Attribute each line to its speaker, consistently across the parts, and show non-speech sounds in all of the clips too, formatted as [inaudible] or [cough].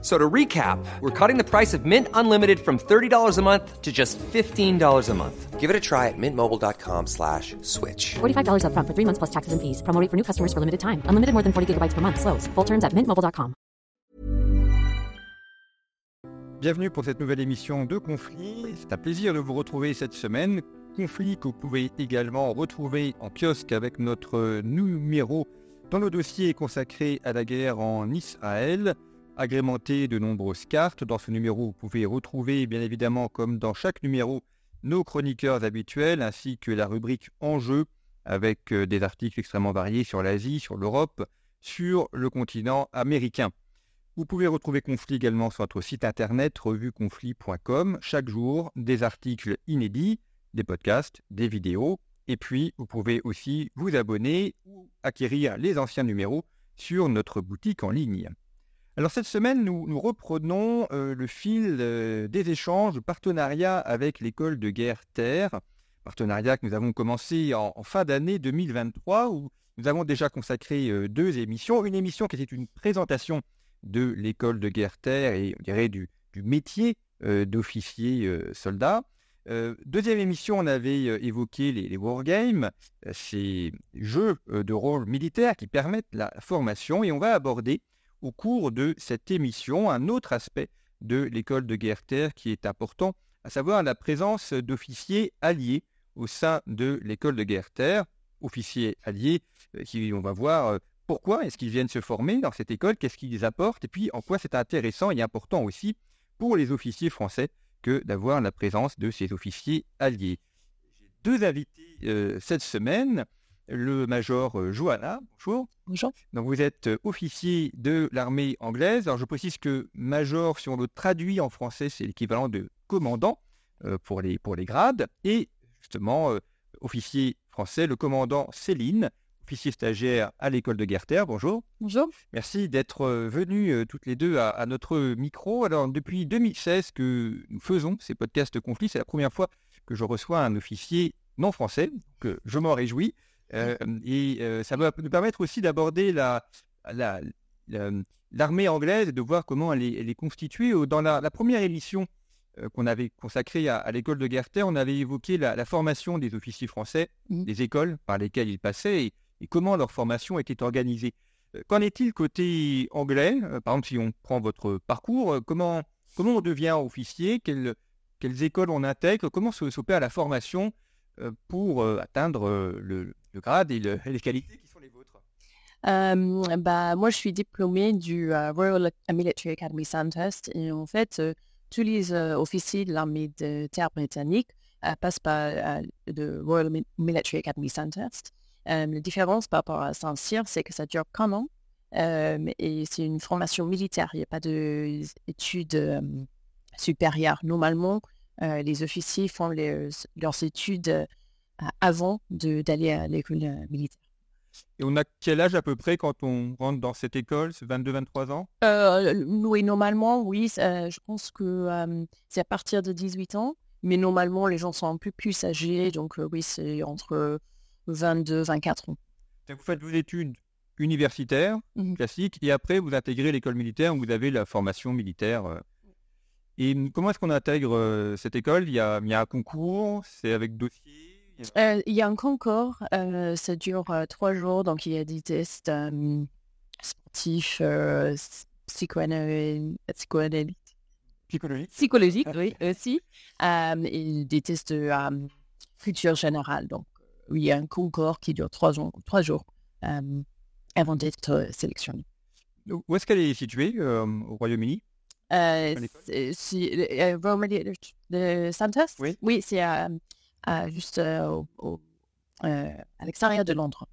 Speaker 1: So to recap, we're cutting the price of Mint Unlimited from $30 a month to just $15 a month.
Speaker 2: Give it a try at mintmobile.com slash switch.
Speaker 3: $45 upfront for three months plus taxes and fees. Promo rate for new customers for limited time. Unlimited more than 40 gigabytes per month. Slows. Full terms at mintmobile.com.
Speaker 4: Bienvenue pour cette nouvelle émission de Conflit. C'est un plaisir de vous retrouver cette semaine. Conflit que vous pouvez également retrouver en kiosque avec notre numéro dans le dossier consacré à la guerre en Israël agrémenté de nombreuses cartes. Dans ce numéro, vous pouvez retrouver, bien évidemment, comme dans chaque numéro, nos chroniqueurs habituels, ainsi que la rubrique Enjeux, avec euh, des articles extrêmement variés sur l'Asie, sur l'Europe, sur le continent américain. Vous pouvez retrouver Conflit également sur notre site internet revueconflit.com. Chaque jour, des articles inédits, des podcasts, des vidéos. Et puis, vous pouvez aussi vous abonner ou acquérir les anciens numéros sur notre boutique en ligne. Alors cette semaine, nous, reprenons euh, le fil euh, des échanges, de partenariat avec l'école de guerre Terre, partenariat que nous avons commencé en, fin d'année 2023, où nous avons déjà consacré euh, deux émissions. Une émission qui était une présentation de l'école de guerre Terre et on dirait du, métier d'officier soldat. deuxième émission, on avait évoqué les, les wargames, ces jeux de rôle militaire qui permettent la formation, et on va aborder au cours de cette émission. Un autre aspect de l'école de guerre terre qui est important, à savoir la présence d'officiers alliés au sein de l'école de guerre terre, officiers alliés euh, qui, on va voir euh, pourquoi est-ce qu'ils viennent se former dans cette école, qu'est-ce qu'ils apportent, et puis en quoi c'est intéressant et important aussi pour les officiers français que d'avoir la présence de ces officiers alliés. J'ai deux invités euh, cette semaine le major euh, Johanna. Bonjour.
Speaker 5: Bonjour.
Speaker 4: Donc vous êtes euh, officier de l'armée anglaise. Alors je précise que major, si on le traduit en français, c'est l'équivalent de commandant euh, pour, les, pour les grades. Et justement, officier français, le commandant Céline, officier stagiaire à l'école de Guerre-Terre. Bonjour.
Speaker 5: Bonjour.
Speaker 4: Merci d'être venus toutes les deux à, notre micro. Alors depuis 2016 que nous faisons ces podcasts conflits, c'est la première fois que je reçois un officier non français, que je m'en réjouis. Euh, et euh, ça va nous permettre aussi d'aborder la, l'armée anglaise et de voir comment elle est, constituée. Dans la, première émission euh, qu'on avait consacrée à, l'école de guerre on avait évoqué la, formation des officiers français, mmh. des écoles par lesquelles ils passaient et, comment leur formation était organisée. Qu'en est-il côté anglais? Par exemple, si on prend votre parcours, comment, comment on devient officier? Quelles, quelles écoles on intègre? Comment s'opère la formation pour atteindre le, grade et, les qualités qui sont les vôtres
Speaker 5: bah, Moi, je suis diplômée du euh, Royal Military Academy Sandhurst et en fait, euh, tous les euh, officiers de l'armée de terre britannique passent par le Royal Military Academy Sandhurst. la différence par rapport à Saint-Cyr, c'est que ça dure qu'un an et c'est une formation militaire. Il n'y a pas d'études supérieures. Normalement, les officiers font leurs études avant d'aller à l'école euh, militaire.
Speaker 4: Et on a quel âge à peu près quand on rentre dans cette école C'est 22-23 ans?
Speaker 5: Euh, Oui, normalement, oui. Euh, je pense que c'est à partir de 18 ans. Mais normalement, les gens sont un peu plus âgés. Donc oui, c'est entre 22 24 ans.
Speaker 4: vous faites vos études universitaires, mmh classiques, et après, vous intégrez l'école militaire où vous avez la formation militaire. Et comment est-ce qu'on intègre cette école? Il y, a, il y a un concours C'est avec dossier?
Speaker 5: Euh, il y a un concours, euh, ça dure euh, trois jours, donc il y a des tests sportifs, psychologiques, psychologiques, oui, [laughs] aussi, et des tests de culture générale. Donc, il y a un concours qui dure trois jours, trois jours avant d'être sélectionné.
Speaker 4: Où est-ce qu'elle est située au Royaume-Uni?
Speaker 5: Euh, c'est, de Santos
Speaker 4: Oui,
Speaker 5: oui c'est à juste euh, euh, à l'extérieur de Londres.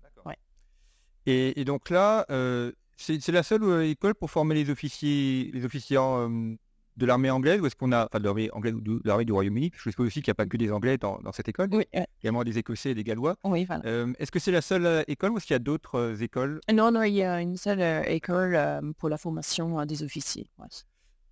Speaker 4: Et, donc là, euh, c'est la seule école pour former les officiers, les officiers de l'armée anglaise ou est-ce qu'on a, enfin de l'armée anglaise ou de l'armée du Royaume-Uni? Je suppose aussi qu'il n'y a pas que des Anglais dans, dans cette école.
Speaker 5: Oui,
Speaker 4: Il y a également des Écossais et des Gallois.
Speaker 5: oui, voilà.
Speaker 4: Euh, est-ce que c'est la seule école ou est-ce qu'il y a d'autres euh, écoles?
Speaker 5: Non, non, il y a une seule euh, école pour la formation des officiers. ouais.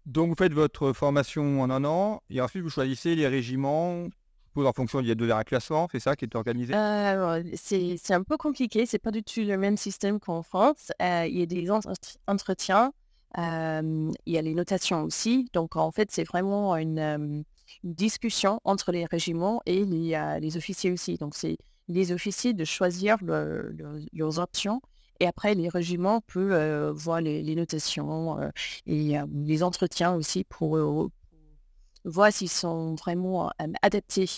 Speaker 4: Donc vous faites votre formation en un an et ensuite vous choisissez les régiments. En fonction, il y a de un classement, c'est ça qui est organisé?
Speaker 5: Euh, c'est un peu compliqué, c'est pas du tout le même système qu'en France. Euh, il y a des entre- entretiens, euh, il y a les notations aussi. Donc en fait, c'est vraiment une, discussion entre les régiments et les, officiers aussi. Donc c'est les officiers de choisir le- le- leurs options. Et après, les régiments peuvent voir les, les notations et les entretiens aussi pour voir s'ils sont vraiment adaptés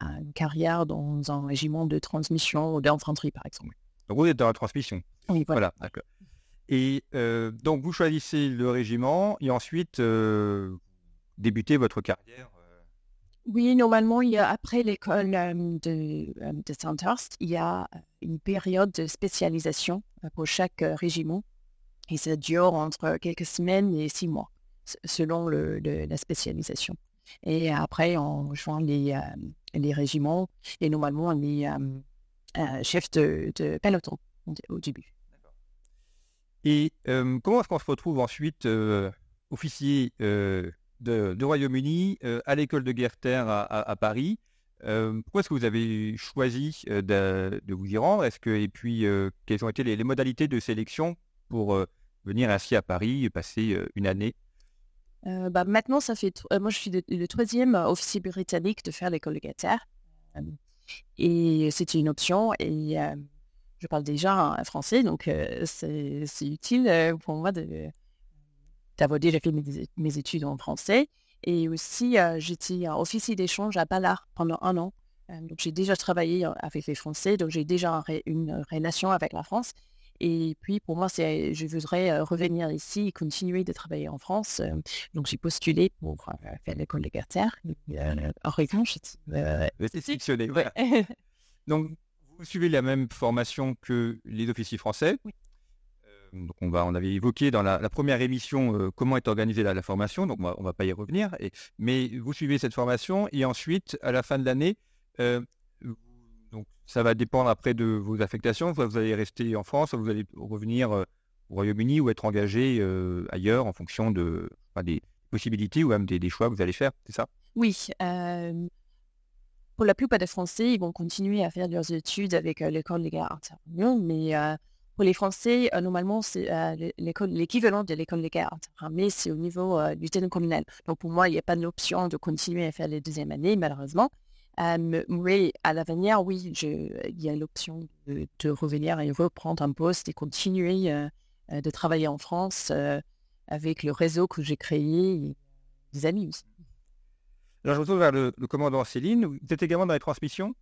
Speaker 5: à une carrière dans un régiment de transmission ou d'infanterie, par exemple.
Speaker 4: Donc vous êtes dans la transmission.
Speaker 5: Oui, voilà.
Speaker 4: Voilà, d'accord. Et euh, donc vous choisissez le régiment et ensuite euh, débutez votre carrière. euh,
Speaker 5: Oui, normalement, il y a, après l'école euh, de, de Sandhurst, il y a une période de spécialisation pour chaque régiment. Et ça dure entre quelques semaines et six mois, selon la spécialisation. Et après, on rejoint les, euh, les régiments et normalement, est euh, euh, chef de, de peloton au dé- au début.
Speaker 4: Et comment est-ce qu'on se retrouve ensuite officier de, Royaume-Uni à l'école de Guerter à, à- Paris Pourquoi est-ce que vous avez choisi de, vous y rendre? Est-ce que et puis quelles ont été les, les modalités de sélection pour venir ainsi à Paris et passer une année
Speaker 5: Euh, bah, maintenant, ça fait. euh, moi, je suis le, troisième officier britannique de faire l'école Guerre. Euh, et c'était une option. Et je parle déjà français, donc c'est utile pour moi d'avoir déjà fait mes, mes études en français. Et aussi, j'étais officier d'échange à Ballard pendant un an. Donc, j'ai déjà travaillé avec les Français, donc j'ai déjà une relation avec la France. Et puis, pour moi, c'est, je voudrais euh, revenir ici et continuer de travailler en France. Euh, donc, j'ai postulé pour euh, faire l'école de Guerre. Euh, en
Speaker 4: Vous êtes sélectionné. [laughs] Donc vous suivez la même formation que les officiers français.
Speaker 5: Oui.
Speaker 4: Donc on va, on avait évoqué dans la, la première émission euh, comment est organisée la, la formation, donc on va, on va pas y revenir. Et, mais vous suivez cette formation et ensuite, à la fin de l'année, euh, ça va dépendre après de vos affectations. Vous allez rester en France, vous allez revenir euh, au Royaume-Uni ou être engagé euh, ailleurs en fonction des possibilités ou même des, des choix que vous allez faire. C'est ça?
Speaker 5: Oui. euh, pour la plupart des Français, ils vont continuer à faire leurs études avec l'école de guerre interarmée, mais pour les Français, normalement, c'est l'équivalent de l'école de guerre interarmée, c'est au niveau du lieutenant colonel. Donc pour moi, il n'y a pas d'option de continuer à faire les deuxièmes années, malheureusement. Euh, mais à l'avenir, oui, je- il y a l'option de, de revenir et reprendre un poste et continuer euh, euh, de travailler en France euh, avec le réseau que j'ai créé et des amis aussi.
Speaker 4: Alors je retourne vers le, le commandant Céline. Vous êtes également dans les transmissions?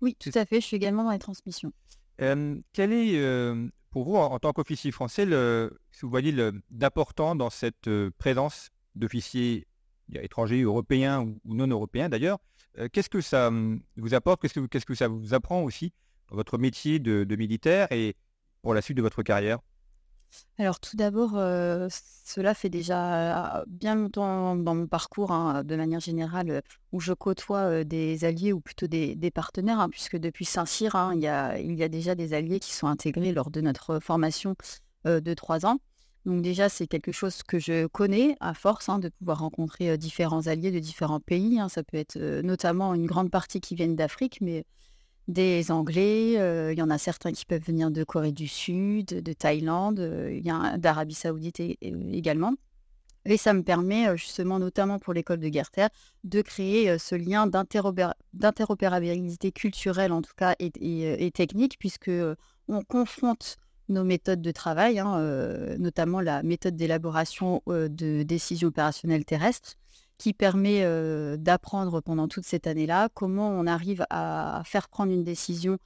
Speaker 6: Oui, tout à fait. Je suis également dans les transmissions.
Speaker 4: Euh, quel est euh, pour vous, en, en tant qu'officier français, le, si vous voyez d'important dans cette présence d'officiers étrangers, européens ou, ou non européens d'ailleurs Qu'est-ce que ça hum, vous apporte Qu'est-ce que, que ça vous apprend aussi dans votre métier de, militaire et pour la suite de votre carrière?
Speaker 6: Alors tout d'abord, euh, cela fait déjà euh, bien longtemps dans mon parcours, hein, de manière générale, euh, où je côtoie euh, des alliés ou plutôt des, partenaires, hein, puisque depuis Saint-Cyr, hein, il y a, déjà des alliés qui sont intégrés lors de notre formation euh, de trois ans. Donc déjà, c'est quelque chose que je connais à force hein, de pouvoir rencontrer différents alliés de différents pays. hein. Ça peut être notamment une grande partie qui viennent d'Afrique, mais des Anglais, il y en a certains qui peuvent venir de Corée du Sud, de Thaïlande, d'Arabie Saoudite également. Et ça me permet justement, notamment pour l'école de Guerre-Terre, de créer ce lien d'interopéra- d'interopérabilité culturelle en tout cas et, et, technique, puisque on confronte nos méthodes de travail, hein, euh, notamment la méthode d'élaboration euh, de décisions opérationnelles terrestres, qui permet euh, d'apprendre pendant toute cette année-là comment on arrive à faire prendre une décision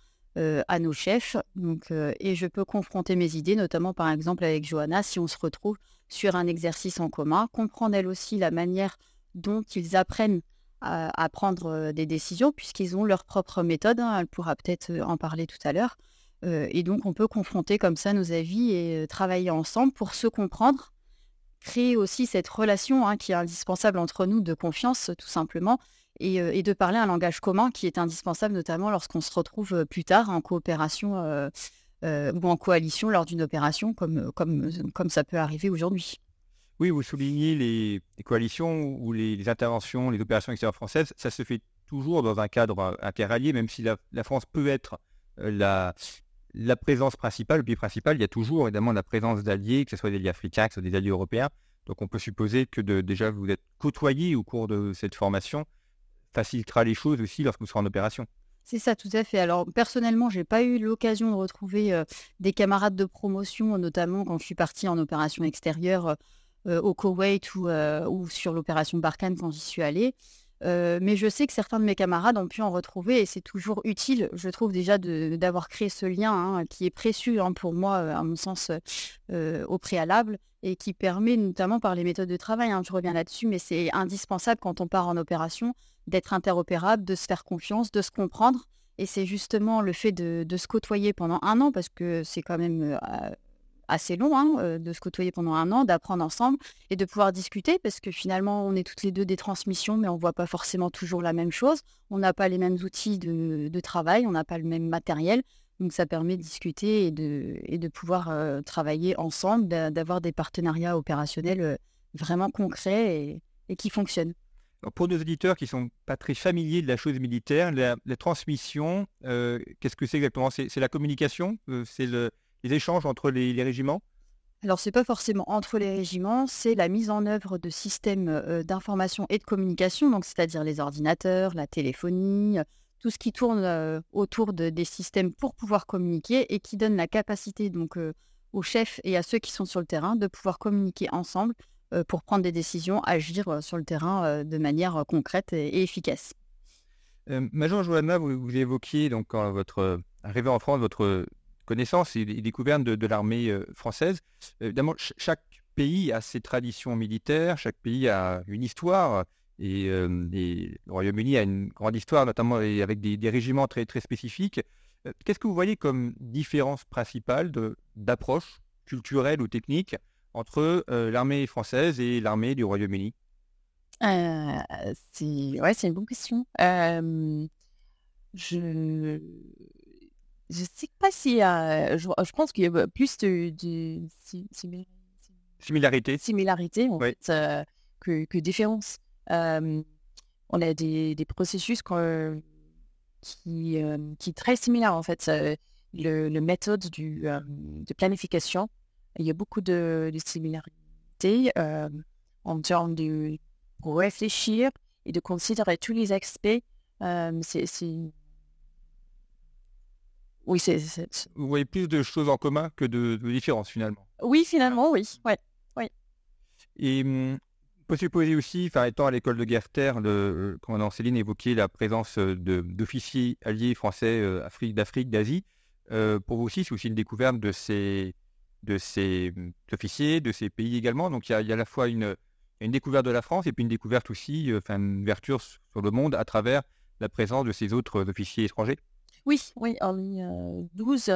Speaker 6: à nos chefs. Donc, et je peux confronter mes idées, notamment par exemple avec Johanna, si on se retrouve sur un exercice en commun, comprendre elle aussi la manière dont ils apprennent à, prendre des décisions, puisqu'ils ont leur propre méthode. hein, elle pourra peut-être en parler tout à l'heure. Et donc, on peut confronter comme ça nos avis et travailler ensemble pour se comprendre créer aussi cette relation hein, qui est indispensable entre nous de confiance, tout simplement, et, de parler un langage commun qui est indispensable, notamment lorsqu'on se retrouve plus tard en coopération ou en coalition lors d'une opération, comme, comme, comme ça peut arriver aujourd'hui.
Speaker 4: Oui, vous soulignez les, coalitions ou les, interventions, les opérations extérieures françaises, ça se fait toujours dans un cadre interallié, même si la, France peut être la, la présence principale, le pays principal, il y a toujours évidemment la présence d'alliés, que ce soit des alliés africains, que ce soit des alliés européens. Donc on peut supposer que déjà vous êtes côtoyé au cours de cette formation facilitera les choses aussi lorsque vous serez en opération.
Speaker 6: C'est ça, tout à fait. Alors personnellement, j'ai pas eu l'occasion de retrouver euh, des camarades de promotion, notamment quand je suis partie en opération extérieure euh, au Koweït ou, euh, ou sur l'opération Barkhane quand j'y suis allée. Mais je sais que certains de mes camarades ont pu en retrouver et c'est toujours utile, je trouve déjà d'avoir créé ce lien hein, qui est précieux hein, pour moi, à mon sens, au préalable et qui permet notamment par les méthodes de travail, hein, je reviens là-dessus, mais c'est indispensable quand on part en opération d'être interopérable, de se faire confiance, de se comprendre. Et c'est justement le fait de, se côtoyer pendant un an, parce que c'est quand même euh, assez long hein, de se côtoyer pendant un an, d'apprendre ensemble et de pouvoir discuter, parce que finalement, on est toutes les deux des transmissions, mais on ne voit pas forcément toujours la même chose. On n'a pas les mêmes outils de, travail, on n'a pas le même matériel. Donc ça permet de discuter et de, et de pouvoir travailler ensemble, d'avoir des partenariats opérationnels vraiment concrets et qui fonctionnent
Speaker 4: pour nos auditeurs qui ne sont pas très familiers de la chose militaire, la, transmission, euh, qu'est-ce que c'est exactement? C'est la communication? Les échanges entre les, régiments?
Speaker 6: Alors, ce n'est pas forcément entre les régiments, c'est la mise en œuvre de systèmes euh, d'information et de communication, donc c'est-à-dire les ordinateurs, la téléphonie, tout ce qui tourne autour de, des systèmes pour pouvoir communiquer et qui donne la capacité donc aux chefs et à ceux qui sont sur le terrain de pouvoir communiquer ensemble euh, pour prendre des décisions, agir euh, sur le terrain euh, de manière concrète et, efficace.
Speaker 4: Major Johanna, vous, vous, évoquiez donc quand votre arrivée en France, votre connaissance et, découverte de, l'armée française. Évidemment, chaque pays a ses traditions militaires, chaque pays a une histoire. Et, le Royaume-Uni a une grande histoire, notamment avec des, régiments très, très spécifiques. Qu'est-ce que vous voyez comme différence principale d'approche culturelle ou technique entre euh, l'armée française et l'armée du Royaume-Uni?
Speaker 5: Euh, C'est ouais, une bonne question. Euh, je ne sais pas si je, je, pense qu'il y a plus de, de
Speaker 4: similarité,
Speaker 5: similarité en fait, que, que différence. on a des, des processus qui, qui très similaires en fait. Le, le méthode du, de planification il y a beaucoup de, similarités euh, en termes de réfléchir et de considérer tous les aspects. Euh, c'est,
Speaker 4: Oui, c'est, Vous voyez plus de choses en commun que de, différences finalement.
Speaker 5: Oui, finalement, oui. Ouais. oui.
Speaker 4: Et hum, on peut supposer aussi, enfin, étant à l'école de guerre terre, le commandant Céline évoquait la présence de, d'officiers alliés français euh, Afrique, d'Afrique, d'Asie. pour vous aussi, c'est aussi une découverte de ces de ces mmh, officiers, de ces pays également. Donc il y a, à la fois une, une, découverte de la France et puis une découverte aussi, euh, enfin une ouverture sur le monde à travers la présence de ces autres officiers étrangers.
Speaker 5: Oui, oui, on est 12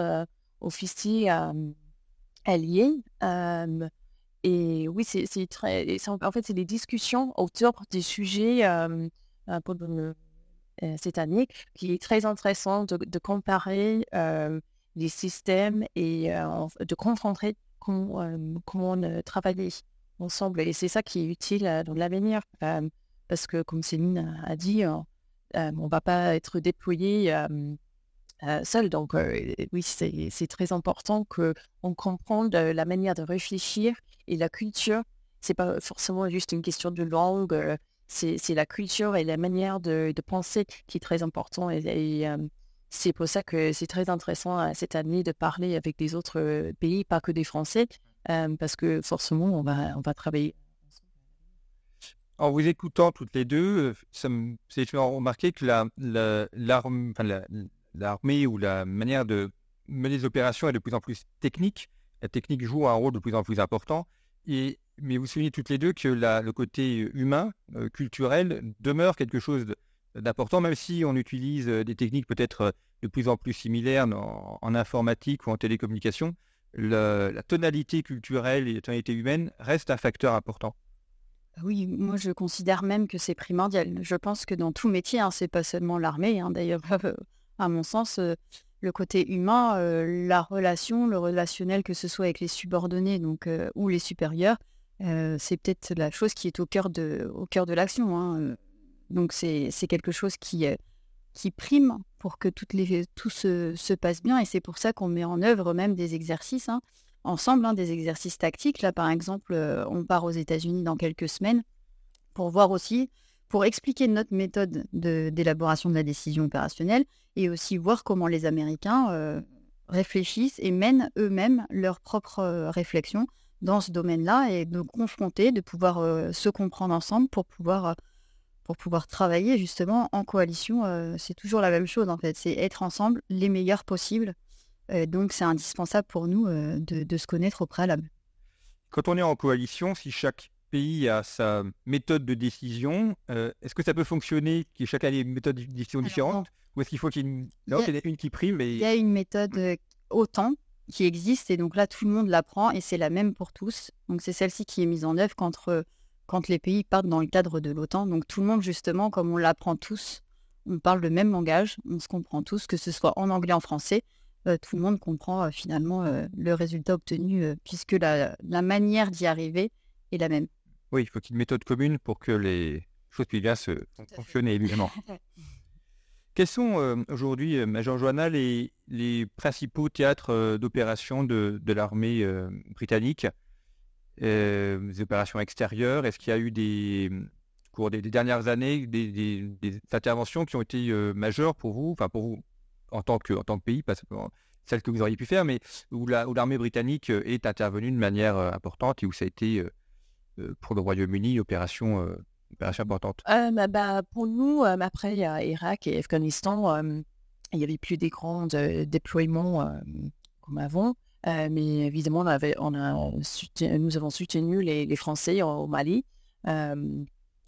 Speaker 5: officiers alliés. et oui, c'est très. En fait, c'est des discussions autour des sujets pour cette année qui est très intéressant de, de comparer les systèmes et de confronter comment, comment travailler ensemble. Et c'est ça qui est utile dans l'avenir. parce que, comme Céline a dit, on ne va pas être déployé seul. Donc, oui, c'est très important qu'on comprenne la manière de réfléchir et la culture. C'est pas forcément juste une question de langue. c'est la culture et la manière de, penser qui est très important. et c'est pour ça que c'est très intéressant euh, cette année de parler avec des autres euh, pays, pas que des Français, euh, parce que forcément, on va, on va travailler.
Speaker 4: En vous écoutant toutes les deux, ça me fait remarquer que l'armée ou la manière de mener les opérations est de plus en plus technique. La technique joue un rôle de plus en plus important. Et, mais vous soulignez toutes les deux que le côté humain, culturel, demeure quelque chose d'important, même si on utilise des techniques peut-être de plus en plus similaires en, informatique ou en télécommunication. la tonalité culturelle et la tonalité humaine reste un facteur important.
Speaker 6: Oui, moi je considère même que c'est primordial. Je pense que dans tout métier, hein, c'est pas seulement l'armée, hein, d'ailleurs, [laughs] à mon sens, le côté humain, la relation, le relationnel, que ce soit avec les subordonnés ou les supérieurs, c'est peut-être la chose qui est au cœur de, l'action. hein. Donc c'est quelque chose qui, prime pour que toutes les, tout se, se passe bien et c'est pour ça qu'on met en œuvre même des exercices hein, ensemble, hein, des exercices tactiques. Là, par exemple, on part aux États-Unis dans quelques semaines pour voir aussi, pour expliquer notre méthode de- d'élaboration de, la décision opérationnelle et aussi voir comment les Américains euh, réfléchissent et mènent eux-mêmes leurs propres euh, réflexions dans ce domaine-là et de confronter, de pouvoir euh, se comprendre ensemble pour pouvoir, pour pouvoir travailler justement en coalition. c'est toujours la même chose en fait, c'est être ensemble les meilleurs possibles. Donc c'est indispensable pour nous de se connaître au préalable.
Speaker 4: Quand on est en coalition, si chaque pays a sa méthode de décision, euh, est-que ça peut fonctionner, que chacun ait des méthodes de décision
Speaker 6: Alors,
Speaker 4: différentes Ou est-ce qu'il faut qu'il y ait une, non,
Speaker 6: y a-
Speaker 4: une qui prime
Speaker 6: Il y a une méthode euh, OTAN qui existe et donc là tout le monde l'apprend et c'est la même pour tous. Donc c'est celle-ci qui est mise en œuvre quand, euh, quand les pays partent dans le cadre de l'OTAN. Donc tout le monde justement, comme on l'apprend tous, on parle le même langage, on se comprend tous, que ce soit en anglais, en français, euh, tout le monde comprend euh, finalement euh, le résultat obtenu puisque la, la manière d'y arriver est la même.
Speaker 4: Oui, il faut qu'il y ait une méthode commune pour que les choses puissent bien se fonctionner, évidemment. [laughs] Quels sont euh, aujourd'hui, euh, Major Johanna, les, les principaux théâtres euh, d'opération de, de l'armée euh, britannique? Des opérations extérieures? Est-ce qu'il y a eu des, au cours des, des dernières années, des, des- des interventions qui ont été majeures pour vous, enfin pour vous en tant que, en tant que pays, pas simplement celles que vous auriez pu faire, mais où la- où l'armée britannique est intervenue de manière importante et où ça a été pour le Royaume-Uni opération, euh, opération importante?
Speaker 5: Euh, bah, bah, pour nous, euh, après euh, Irak et Afghanistan, euh, il y avait plus des grands euh, déploiements euh, comme avant. Euh, mais évidemment, on avait, on a soutenu- nous avons soutenu les, les Français au, au Mali. Euh,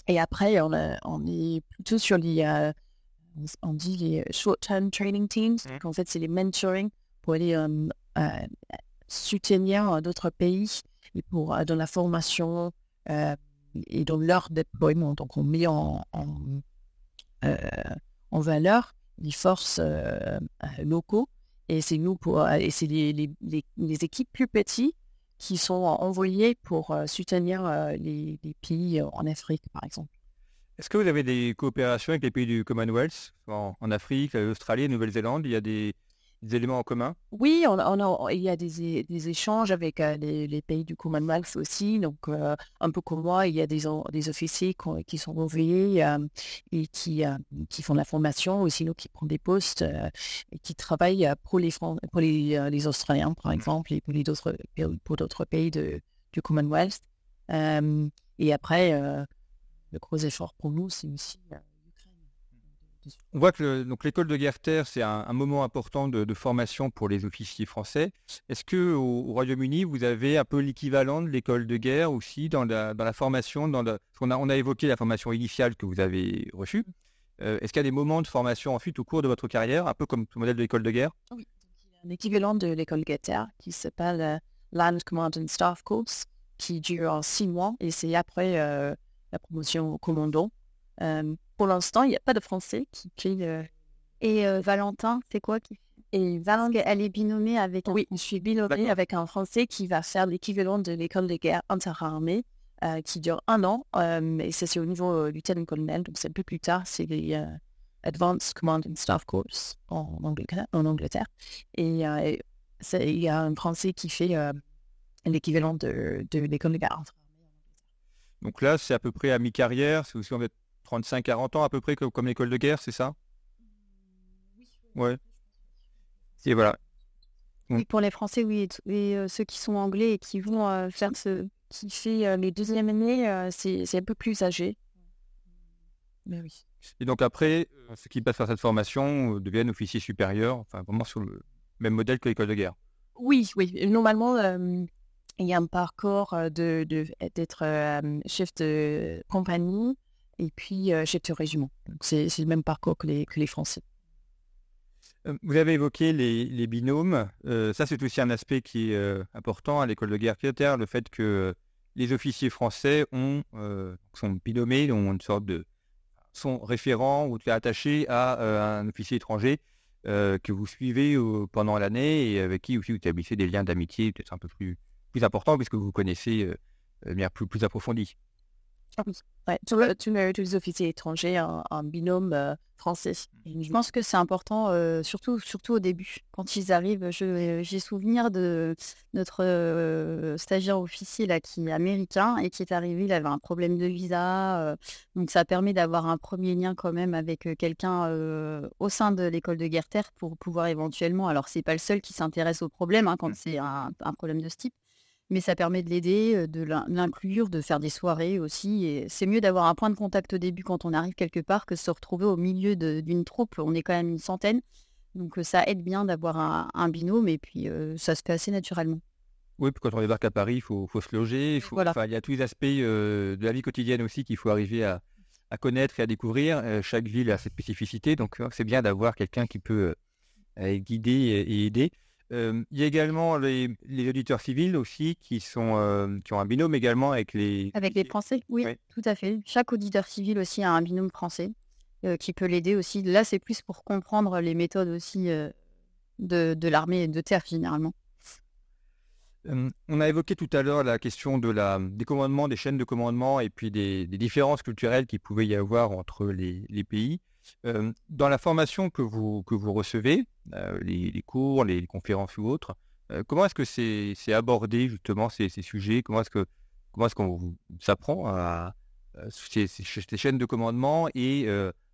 Speaker 5: et après, on, a- on est plutôt sur les, euh, on dit les short-term training teams. Donc, en fait, c'est les mentoring pour aller euh, euh, soutenir euh, d'autres pays pour euh, dans la formation euh, et dans leur déploiement. Donc, on met en, en, euh, valeur les forces locaux et c'est nous pour et c'est les, les, équipes plus petites qui sont envoyées pour soutenir les, pays en Afrique, par exemple.
Speaker 4: Est-ce que vous avez des coopérations avec les pays du Commonwealth, en, en Afrique, l'Australie, Nouvelle-Zélande? Il y a des, des éléments en commun?
Speaker 5: Oui, on, on a, il y a des, échanges avec euh, les, les pays du Commonwealth aussi. Donc, euh, un peu comme moi, il y a des, des officiers qui sont envoyés euh, et qui, qui font la formation, ou sinon qui prennent des postes et qui travaillent pour les, Fran- pour les, les Australiens, par exemple, et pour d'autres pour d'autres pays de, du Commonwealth. Et après, le gros effort pour nous, c'est aussi.
Speaker 4: On voit que donc l'école de guerre terre, c'est un, moment important de, de formation pour les officiers français. Est-ce que au, au Royaume-Uni, vous avez un peu l'équivalent de l'école de guerre aussi dans la, dans la formation dans la- qu'on a, on a évoqué la formation initiale que vous avez reçue. Euh, Est-ce qu'il y a des moments de formation ensuite au cours de votre carrière, un peu comme le modèle de l'école de guerre?
Speaker 5: Oui, il y a un équivalent de l'école Guetter qui s'appelle euh, Land Command and Staff Course, qui dure six mois et c'est après euh, la promotion au commandant. Pour l'instant, il n'y a pas de Français qui fait le...
Speaker 6: Et euh, Valentin, c'est quoi qui
Speaker 5: Et
Speaker 6: Parce qu'elle est binomée avec un
Speaker 5: oui, je suis
Speaker 4: D'accord.
Speaker 5: avec un Français qui va faire l'équivalent de l'école de guerre interarmée euh, qui dure un an. euh, et ça, c'est au niveau euh, lieutenant-colonel, donc c'est un peu plus tard. C'est les euh, Advanced Command and Staff Course en Angleterre. En Angleterre. Et euh, il y a un Français qui fait euh, l'équivalent de, de l'école de guerre interarmée.
Speaker 4: Donc là, c'est à peu près à mi-carrière, c'est aussi en fait 35-40 ans à peu près comme l'école de guerre, c'est ça? Ouais. Et voilà.
Speaker 6: Oui, pour les Français, oui, et, euh, ceux qui sont anglais et qui vont euh, faire ce...
Speaker 5: Qui fait euh, les deuxièmes années, euh, c'est un peu plus âgé. Mais oui.
Speaker 4: Et donc après, euh, ceux qui passent par cette formation euh, deviennent officiers supérieurs, enfin vraiment sur le même modèle que l'école de guerre.
Speaker 5: Oui, oui. Normalement, euh, il y a un parcours de de- d'être euh, chef de compagnie et puis euh, chef de régiment. C'est le même parcours que les, Français.
Speaker 4: Euh, Vous avez évoqué les, binômes. Euh, ça, c'est aussi un aspect qui est important à l'école de guerre militaire, le fait que les officiers français ont, sont binômés, ont une sorte de sont référents ou attachés à un officier étranger que vous suivez pendant l'année et avec qui aussi vous établissez des liens d'amitié peut-être un peu plus, plus importants puisque vous connaissez de manière plus, plus approfondie.
Speaker 5: Ouais, tous, le- tous les, tous les officiers étrangers en, en binôme euh, français.
Speaker 6: Je pense que c'est important, euh, surtout, surtout au début. Quand ils arrivent, je- j'ai souvenir de notre euh, stagiaire officier là, qui est américain et qui est arrivé, il avait un problème de visa. euh, donc ça permet d'avoir un premier lien quand même avec euh, quelqu'un euh, au sein de l'école de guerre terre pour pouvoir éventuellement, alors c'est pas le seul qui s'intéresse au problème hein, quand c'est un, un problème de ce type, mais ça permet de l'aider, de l'in- l'inclure, de faire des soirées aussi. Et c'est mieux d'avoir un point de contact au début quand on arrive quelque part que de se retrouver au milieu d'une troupe. On est quand même une centaine. Donc ça aide bien d'avoir un, un binôme et puis euh, ça se fait assez naturellement.
Speaker 4: Oui, puis quand on débarque à Paris, il faut, faut se loger. il faut-
Speaker 6: Voilà.
Speaker 4: enfin, Il y a tous les aspects euh, de la vie quotidienne aussi qu'il faut arriver à, à connaître et à découvrir. Euh, chaque ville a ses spécificités, donc euh, c'est bien d'avoir quelqu'un qui peut guider et, et aider. Euh, il y a également les, les auditeurs civils aussi qui, sont, euh, qui ont un binôme également avec les...
Speaker 6: Avec les Français, oui,
Speaker 4: Oui.
Speaker 6: tout à fait. Chaque auditeur civil aussi a un binôme français euh, qui peut l'aider aussi. Là, c'est plus pour comprendre les méthodes aussi euh, de, de l'armée de terre généralement.
Speaker 4: On a évoqué tout à l'heure la question de la, des commandements, des chaînes de commandement et puis des, des différences culturelles qu'il pouvait y avoir entre les, les pays. Dans la formation que vous, que vous recevez, les, cours, les, conférences ou autres, comment est-ce que c'est c'est abordé justement ces, ces sujets? Comment est-ce est-ce qu'on s'apprend à, à ces, ces ch- ces chaînes de commandement et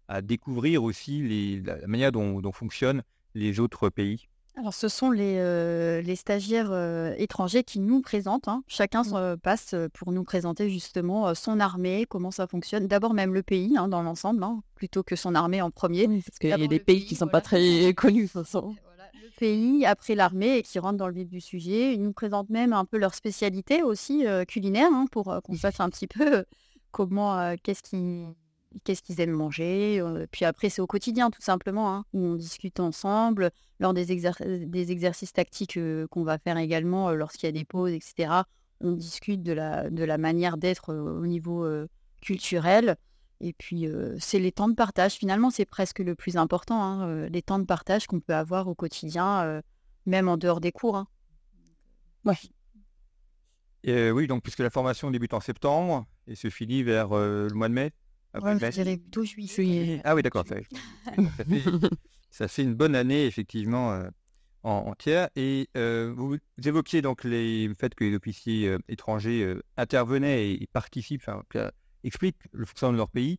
Speaker 4: à découvrir aussi les, la, manière dont fonctionnent les autres pays?
Speaker 6: Alors, ce sont les, euh, les stagiaires euh, étrangers qui nous présentent. hein. Chacun se passe euh, pour nous présenter justement euh, son armée, comment ça fonctionne. D'abord même le pays hein, dans l'ensemble, hein, plutôt que son armée en premier.
Speaker 5: Oui, parce qu'il y a
Speaker 6: D'abord
Speaker 5: des
Speaker 6: le
Speaker 5: pays
Speaker 6: pays,
Speaker 5: qui sont
Speaker 6: voilà.
Speaker 5: pas très [laughs] connus, de toute façon.
Speaker 6: Voilà, le pays, après l'armée, et qui rentrent dans le vif du sujet. Ils nous présentent même un peu leur spécialité aussi euh, culinaire, hein, pour euh, qu'on sache un petit peu comment, euh, qu'est-ce qu'ils qu'est-ce qu'ils aiment manger. puis après, c'est au quotidien, tout simplement, hein, où on discute ensemble, lors des, exer- des exercices tactiques euh, qu'on va faire également, euh, lorsqu'il y a des pauses, etc. On discute de la, de la manière d'être euh, au niveau culturel. Et puis, c'est les temps de partage. Finalement, c'est presque le plus important, hein, les temps de partage qu'on peut avoir au quotidien, même en dehors des cours. hein.
Speaker 4: Euh, oui, donc puisque la formation débute en septembre et se finit vers le mois de mai. Avril,
Speaker 6: Ouais, je dirais plutôt juillet.
Speaker 4: Ah oui, d'accord. Ça, ça fait, une bonne année, effectivement, euh, en, entière. Et euh, vous, vous évoquiez donc les, le fait que les officiers euh, étrangers intervenaient et, et participent, enfin, que- expliquent le fonctionnement de leur pays.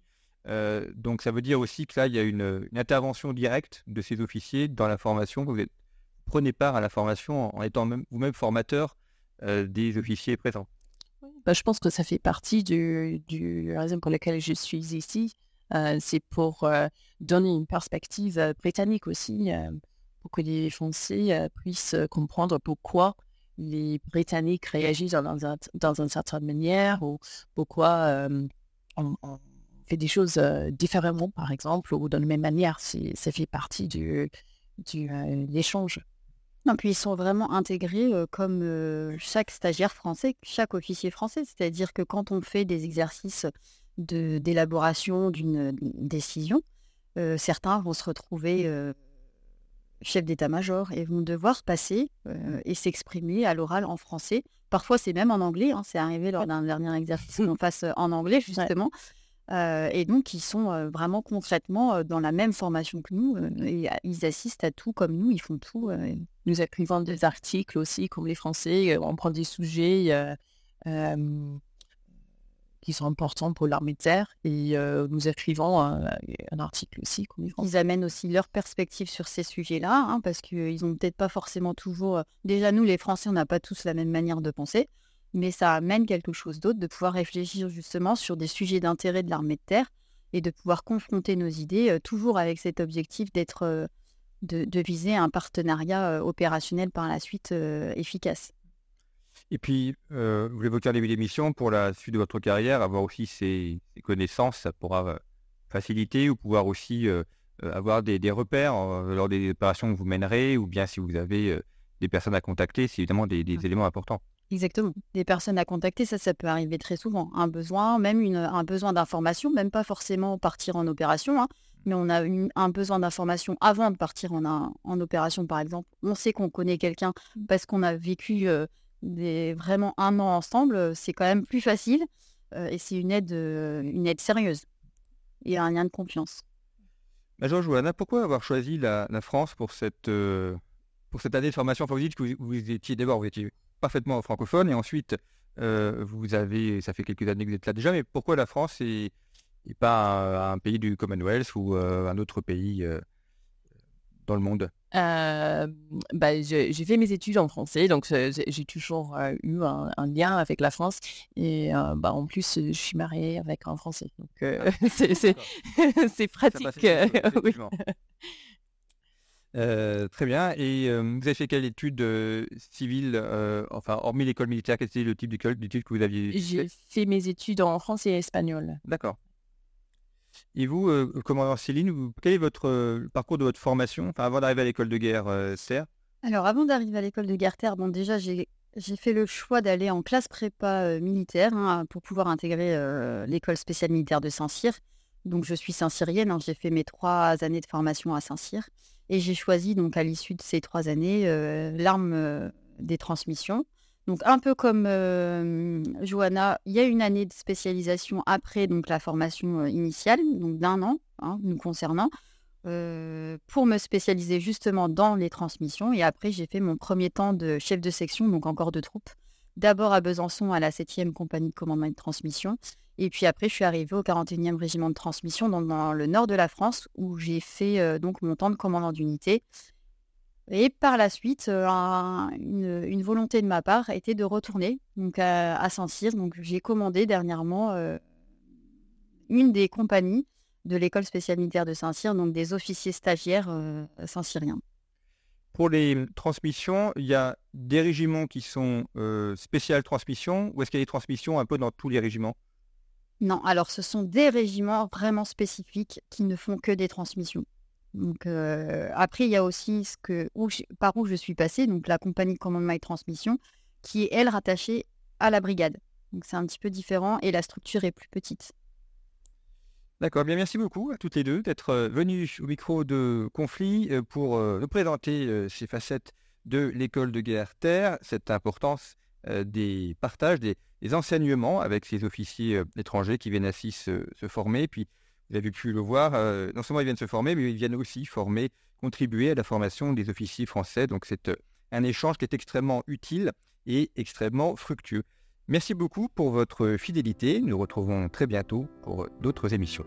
Speaker 4: Donc ça veut dire aussi que là, il y a une, une intervention directe de ces officiers dans la formation. Vous êtes- prenez part à la formation en, en étant même, vous-même formateur des officiers présents.
Speaker 5: Bah, je pense que ça fait partie du, raison pour laquelle je suis ici. Euh, c'est pour euh, donner une perspective euh, britannique aussi, pour que les Français puissent comprendre pourquoi les Britanniques réagissent dans, un, une certaine manière ou pourquoi on, fait des choses différemment, par exemple, ou de la même manière. Ça fait partie du, du, l'échange.
Speaker 6: Non, puis ils sont vraiment intégrés euh, comme euh, chaque stagiaire français, chaque officier français. C'est-à-dire que quand on fait des exercices de- d'élaboration d'une décision, euh, certains vont se retrouver euh, chef d'état-major et vont devoir passer et s'exprimer à l'oral en français. Parfois, c'est même en anglais. hein. C'est arrivé lors d'un dernier exercice [laughs] qu'on fasse en anglais, justement. Et donc, ils sont vraiment concrètement dans la même formation que nous. ils assistent à tout comme nous, ils font tout.
Speaker 5: Nous écrivons des articles aussi, comme les Français. On prend des sujets qui sont importants pour l'armée de terre et nous écrivons un, article aussi, comme les Français.
Speaker 6: Ils amènent aussi leur perspective sur ces sujets-là, hein, parce qu'ils n'ont peut-être pas forcément toujours... Déjà, nous, les Français, on n'a pas tous la même manière de penser, mais ça amène quelque chose d'autre, de pouvoir réfléchir justement sur des sujets d'intérêt de l'armée de terre et de pouvoir confronter nos idées, euh, toujours avec cet objectif d'être... euh, de, de viser un partenariat euh, opérationnel par la suite efficace.
Speaker 4: Et puis, vous l'évoquez en début d'émission, pour la suite de votre carrière, avoir aussi ces, ces connaissances, ça pourra faciliter ou pouvoir aussi avoir des, des repères lors des opérations que vous mènerez, ou bien si vous avez des personnes à contacter, c'est évidemment des, des éléments importants.
Speaker 6: Exactement. Des personnes à contacter, ça, ça peut arriver très souvent. Un besoin, même une, un besoin d'information, même pas forcément partir en opération, hein, mais on a un besoin d'information avant de partir en, en, opération, par exemple. On sait qu'on connaît quelqu'un parce qu'on a vécu des, vraiment un an ensemble, c'est quand même plus facile et c'est une aide, une aide sérieuse et un lien de confiance.
Speaker 4: Major Johanna, pourquoi avoir choisi la, France pour cette, pour cette année de formation? Dites que vous, vous étiez d'abord, vous étiez parfaitement francophone et ensuite euh, vous avez, ça fait quelques années que vous êtes là déjà, mais pourquoi la France et, pas un, pays du Commonwealth ou euh, un autre pays euh, dans le monde?
Speaker 5: Bah, J'ai fait mes études en français, donc j'ai toujours eu un, lien avec la France. Et bah, en plus, je suis mariée avec un Français. Donc ah, [laughs] c'est [laughs] pratique. [laughs] oui.
Speaker 4: Euh, très bien. Et euh, vous avez fait quelle étude euh, civile, enfin, hormis l'école militaire, quel était le type d'études que vous aviez
Speaker 5: J'ai fait? mes études en français et espagnol.
Speaker 4: D'accord. Et vous, commandant Céline, quel est votre parcours de votre formation enfin, avant d'arriver à l'école de guerre Terre
Speaker 6: Alors, avant d'arriver à l'école de guerre Terre, bon, déjà, j'ai fait le choix d'aller en classe prépa militaire hein, pour pouvoir intégrer l'école spéciale militaire de Saint-Cyr. Donc, je suis saint-cyrienne, hein, j'ai fait mes trois années de formation à Saint-Cyr. Et j'ai choisi, donc, à l'issue de ces trois années, l'arme des transmissions. Donc, un peu comme Johanna, il y a une année de spécialisation après donc, la formation initiale, donc d'un an, hein, nous concernant, pour me spécialiser justement dans les transmissions. Et après, j'ai fait mon premier temps de chef de section, donc encore de troupes. D'abord à Besançon, à la 7e compagnie de commandement et de transmission. Et puis après, je suis arrivée au 41e régiment de transmission dans, le nord de la France, où j'ai fait euh, mon temps de commandant d'unité. Et par la suite, euh, une, volonté de ma part était de retourner à, Saint-Cyr. Donc j'ai commandé dernièrement euh, une des compagnies de l'école spéciale militaire de Saint-Cyr, donc des officiers stagiaires saint-cyriens.
Speaker 4: Pour les transmissions, il y a des régiments qui sont spéciales transmissions, ou est-ce qu'il y a des transmissions un peu dans tous les régiments?
Speaker 6: Non, alors ce sont des régiments vraiment spécifiques qui ne font que des transmissions. Donc euh, après, il y a aussi ce que, par où je suis passée, donc la compagnie de commandement et transmission, qui est elle rattachée à la brigade. Donc c'est un petit peu différent et la structure est plus petite.
Speaker 4: D'accord, bien merci beaucoup à toutes les deux d'être venues au micro de Conflit pour nous présenter ces facettes de l'école de guerre terre, cette importance des partages, des, enseignements avec ces officiers étrangers qui viennent ainsi se, former. Puis, vous avez pu le voir, non seulement ils viennent se former, mais ils viennent aussi former, contribuer à la formation des officiers français. Donc, c'est un échange qui est extrêmement utile et extrêmement fructueux. Merci beaucoup pour votre fidélité. Nous retrouvons très bientôt pour d'autres émissions.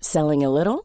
Speaker 7: Selling a little